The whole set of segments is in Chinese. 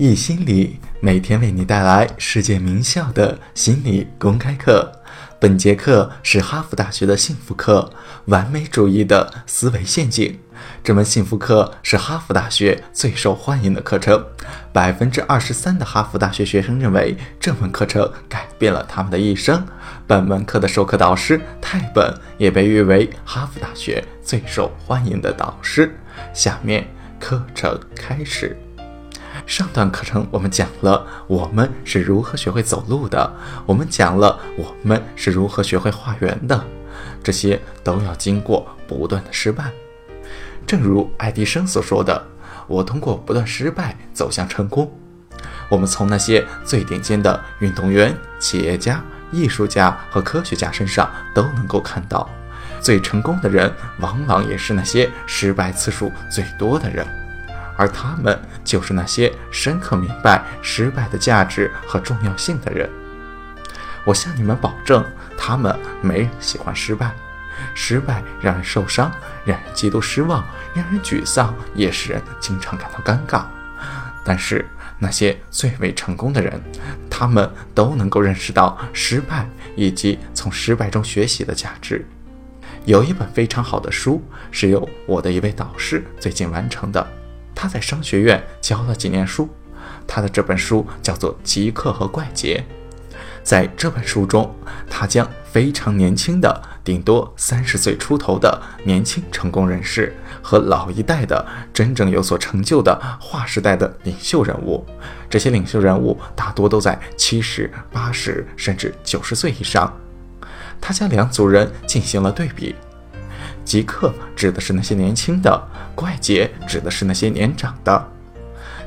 易心理每天为你带来世界名校的心理公开课。本节课是哈佛大学的幸福课——完美主义的思维陷阱。这门幸福课是哈佛大学最受欢迎的课程，百分之二十三的哈佛大学学生认为这门课程改变了他们的一生。本门课的授课导师泰本也被誉为哈佛大学最受欢迎的导师。下面课程开始。上段课程我们讲了我们是如何学会走路的，我们讲了我们是如何学会画圆的，这些都要经过不断的失败。正如爱迪生所说的：“我通过不断失败走向成功。”我们从那些最顶尖的运动员、企业家、艺术家和科学家身上都能够看到，最成功的人往往也是那些失败次数最多的人。而他们就是那些深刻明白失败的价值和重要性的人。我向你们保证，他们没人喜欢失败。失败让人受伤，让人极度失望，让人沮丧，也使人经常感到尴尬。但是那些最为成功的人，他们都能够认识到失败以及从失败中学习的价值。有一本非常好的书，是由我的一位导师最近完成的。他在商学院教了几年书，他的这本书叫做《极客和怪杰》。在这本书中，他将非常年轻的，顶多三十岁出头的年轻成功人士和老一代的真正有所成就的划时代的领袖人物，这些领袖人物大多都在七十八十甚至九十岁以上，他将两组人进行了对比。极客指的是那些年轻的，怪杰指的是那些年长的。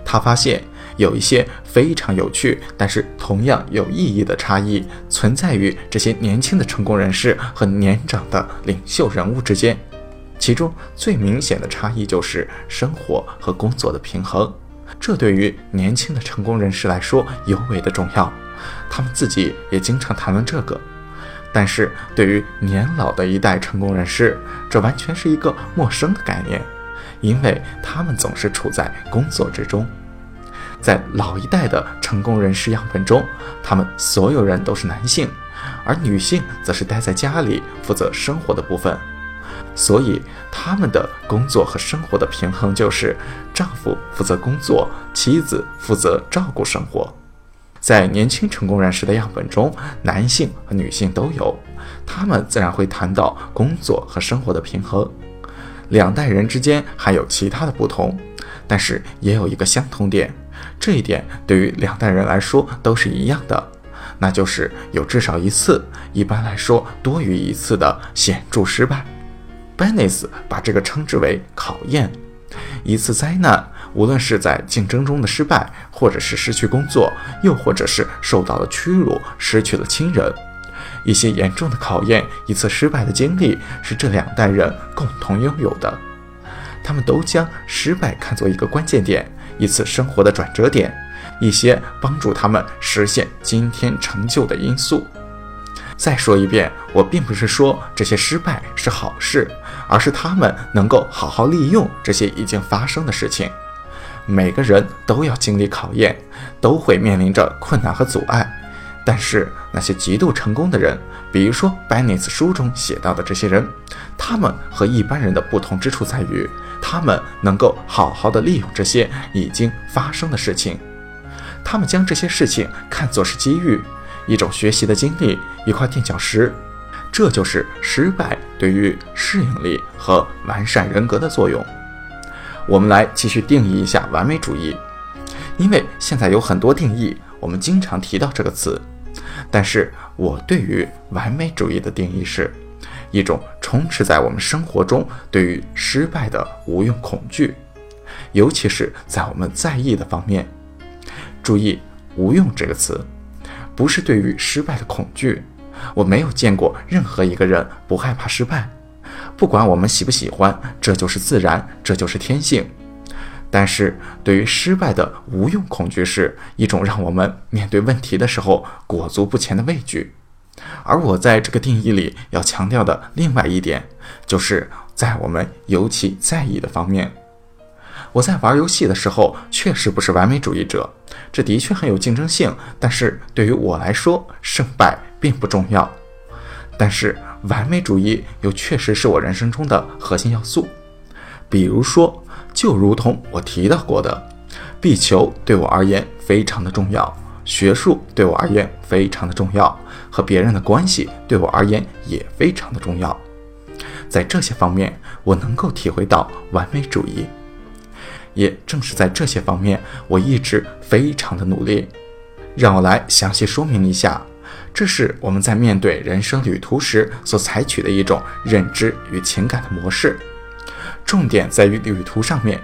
他发现有一些非常有趣，但是同样有意义的差异存在于这些年轻的成功人士和年长的领袖人物之间。其中最明显的差异就是生活和工作的平衡，这对于年轻的成功人士来说尤为的重要。他们自己也经常谈论这个。但是对于年老的一代成功人士，这完全是一个陌生的概念，因为他们总是处在工作之中。在老一代的成功人士样本中，他们所有人都是男性，而女性则是待在家里负责生活的部分，所以他们的工作和生活的平衡就是丈夫负责工作，妻子负责照顾生活。在年轻成功人士的样本中，男性和女性都有，他们自然会谈到工作和生活的平衡。两代人之间还有其他的不同，但是也有一个相同点，这一点对于两代人来说都是一样的，那就是有至少一次，一般来说多于一次的显著失败。b e n n e s 把这个称之为考验，一次灾难。无论是在竞争中的失败，或者是失去工作，又或者是受到了屈辱、失去了亲人，一些严重的考验，一次失败的经历，是这两代人共同拥有的。他们都将失败看作一个关键点，一次生活的转折点，一些帮助他们实现今天成就的因素。再说一遍，我并不是说这些失败是好事，而是他们能够好好利用这些已经发生的事情。每个人都要经历考验，都会面临着困难和阻碍。但是那些极度成功的人，比如说 b e n n e t 书中写到的这些人，他们和一般人的不同之处在于，他们能够好好的利用这些已经发生的事情。他们将这些事情看作是机遇，一种学习的经历，一块垫脚石。这就是失败对于适应力和完善人格的作用。我们来继续定义一下完美主义，因为现在有很多定义，我们经常提到这个词。但是我对于完美主义的定义是，一种充斥在我们生活中对于失败的无用恐惧，尤其是在我们在意的方面。注意“无用”这个词，不是对于失败的恐惧。我没有见过任何一个人不害怕失败。不管我们喜不喜欢，这就是自然，这就是天性。但是对于失败的无用恐惧，是一种让我们面对问题的时候裹足不前的畏惧。而我在这个定义里要强调的另外一点，就是在我们尤其在意的方面。我在玩游戏的时候确实不是完美主义者，这的确很有竞争性，但是对于我来说，胜败并不重要。但是完美主义又确实是我人生中的核心要素。比如说，就如同我提到过的，壁球对我而言非常的重要，学术对我而言非常的重要，和别人的关系对我而言也非常的重要。在这些方面，我能够体会到完美主义。也正是在这些方面，我一直非常的努力。让我来详细说明一下，这是我们在面对人生旅途时所采取的一种认知与情感的模式。重点在于旅途上面，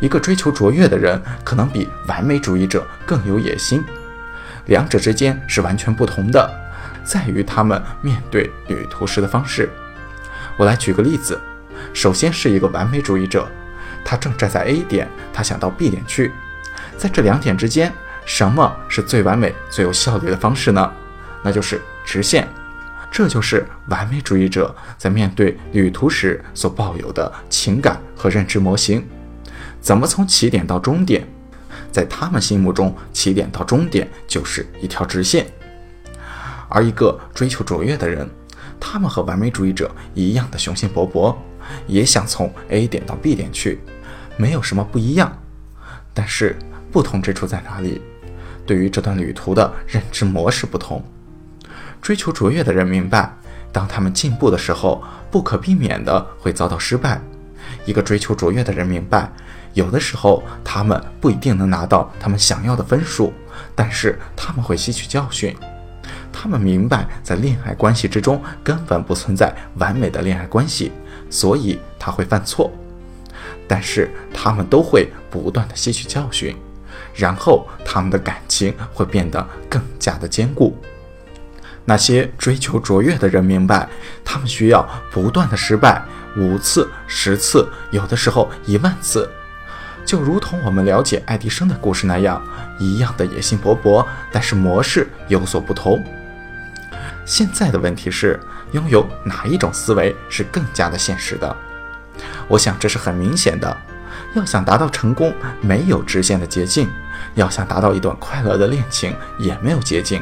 一个追求卓越的人可能比完美主义者更有野心，两者之间是完全不同的，在于他们面对旅途时的方式。我来举个例子，首先是一个完美主义者。他正站在 A 点，他想到 B 点去，在这两点之间，什么是最完美、最有效率的方式呢？那就是直线。这就是完美主义者在面对旅途时所抱有的情感和认知模型。怎么从起点到终点？在他们心目中，起点到终点就是一条直线。而一个追求卓越的人，他们和完美主义者一样的雄心勃勃，也想从 A 点到 B 点去。没有什么不一样，但是不同之处在哪里？对于这段旅途的认知模式不同。追求卓越的人明白，当他们进步的时候，不可避免的会遭到失败。一个追求卓越的人明白，有的时候他们不一定能拿到他们想要的分数，但是他们会吸取教训。他们明白，在恋爱关系之中根本不存在完美的恋爱关系，所以他会犯错。但是他们都会不断的吸取教训，然后他们的感情会变得更加的坚固。那些追求卓越的人明白，他们需要不断的失败五次、十次，有的时候一万次，就如同我们了解爱迪生的故事那样，一样的野心勃勃，但是模式有所不同。现在的问题是，拥有哪一种思维是更加的现实的？我想这是很明显的。要想达到成功，没有直线的捷径；要想达到一段快乐的恋情，也没有捷径；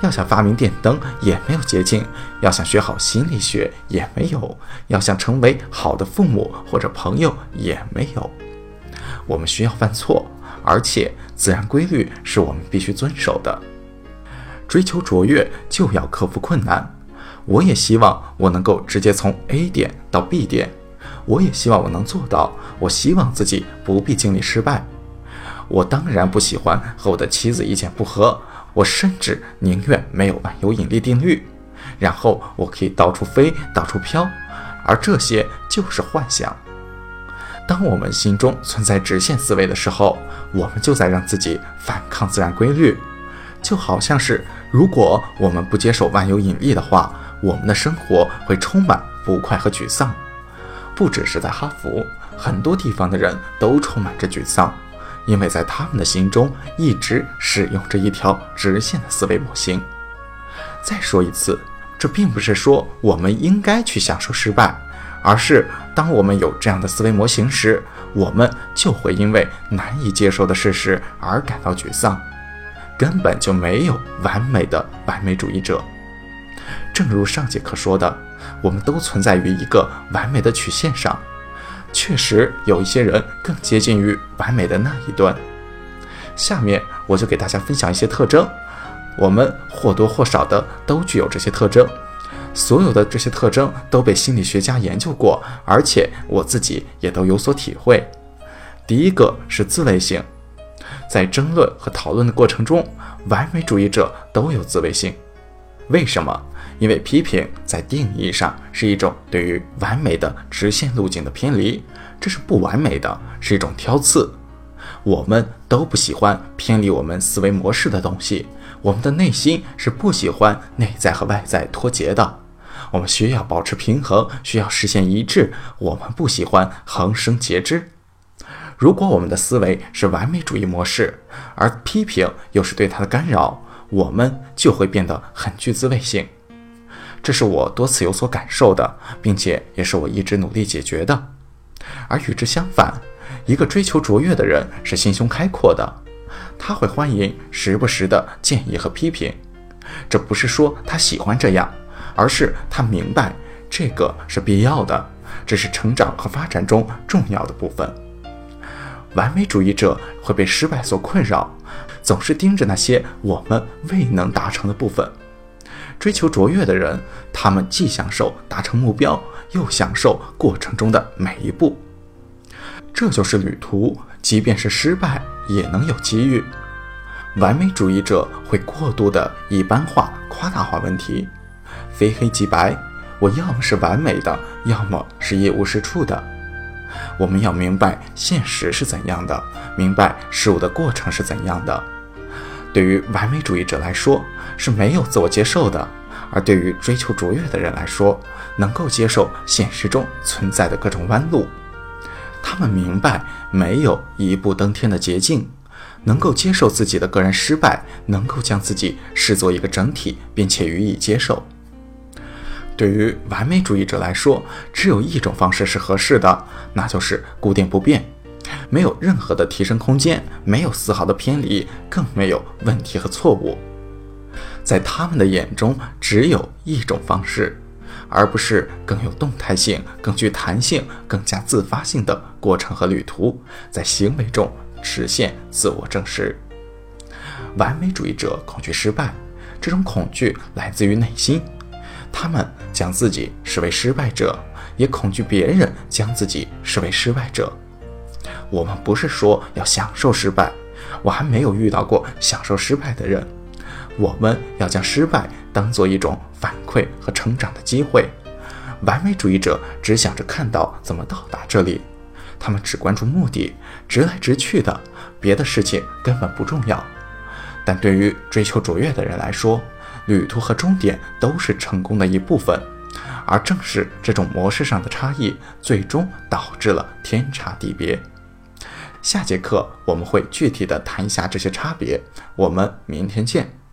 要想发明电灯，也没有捷径；要想学好心理学，也没有；要想成为好的父母或者朋友，也没有。我们需要犯错，而且自然规律是我们必须遵守的。追求卓越，就要克服困难。我也希望我能够直接从 A 点到 B 点。我也希望我能做到。我希望自己不必经历失败。我当然不喜欢和我的妻子意见不合。我甚至宁愿没有万有引力定律，然后我可以到处飞，到处飘。而这些就是幻想。当我们心中存在直线思维的时候，我们就在让自己反抗自然规律。就好像是，如果我们不接受万有引力的话，我们的生活会充满不快和沮丧。不只是在哈佛，很多地方的人都充满着沮丧，因为在他们的心中一直使用着一条直线的思维模型。再说一次，这并不是说我们应该去享受失败，而是当我们有这样的思维模型时，我们就会因为难以接受的事实而感到沮丧。根本就没有完美的完美主义者。正如上节课说的。我们都存在于一个完美的曲线上，确实有一些人更接近于完美的那一端。下面我就给大家分享一些特征，我们或多或少的都具有这些特征。所有的这些特征都被心理学家研究过，而且我自己也都有所体会。第一个是自卫性，在争论和讨论的过程中，完美主义者都有自卫性。为什么？因为批评在定义上是一种对于完美的直线路径的偏离，这是不完美的，是一种挑刺。我们都不喜欢偏离我们思维模式的东西，我们的内心是不喜欢内在和外在脱节的。我们需要保持平衡，需要实现一致。我们不喜欢横生截枝。如果我们的思维是完美主义模式，而批评又是对它的干扰，我们就会变得很具自卫性。这是我多次有所感受的，并且也是我一直努力解决的。而与之相反，一个追求卓越的人是心胸开阔的，他会欢迎时不时的建议和批评。这不是说他喜欢这样，而是他明白这个是必要的，这是成长和发展中重要的部分。完美主义者会被失败所困扰，总是盯着那些我们未能达成的部分。追求卓越的人，他们既享受达成目标，又享受过程中的每一步。这就是旅途，即便是失败，也能有机遇。完美主义者会过度的一般化、夸大化问题，非黑即白。我要么是完美的，要么是一无是处的。我们要明白现实是怎样的，明白事物的过程是怎样的。对于完美主义者来说，是没有自我接受的；而对于追求卓越的人来说，能够接受现实中存在的各种弯路。他们明白没有一步登天的捷径。能够接受自己的个人失败，能够将自己视作一个整体，并且予以接受。对于完美主义者来说，只有一种方式是合适的，那就是固定不变，没有任何的提升空间，没有丝毫的偏离，更没有问题和错误。在他们的眼中，只有一种方式，而不是更有动态性、更具弹性、更加自发性的过程和旅途，在行为中。实现自我证实。完美主义者恐惧失败，这种恐惧来自于内心。他们将自己视为失败者，也恐惧别人将自己视为失败者。我们不是说要享受失败，我还没有遇到过享受失败的人。我们要将失败当做一种反馈和成长的机会。完美主义者只想着看到怎么到达这里。他们只关注目的，直来直去的，别的事情根本不重要。但对于追求卓越的人来说，旅途和终点都是成功的一部分，而正是这种模式上的差异，最终导致了天差地别。下节课我们会具体的谈一下这些差别，我们明天见。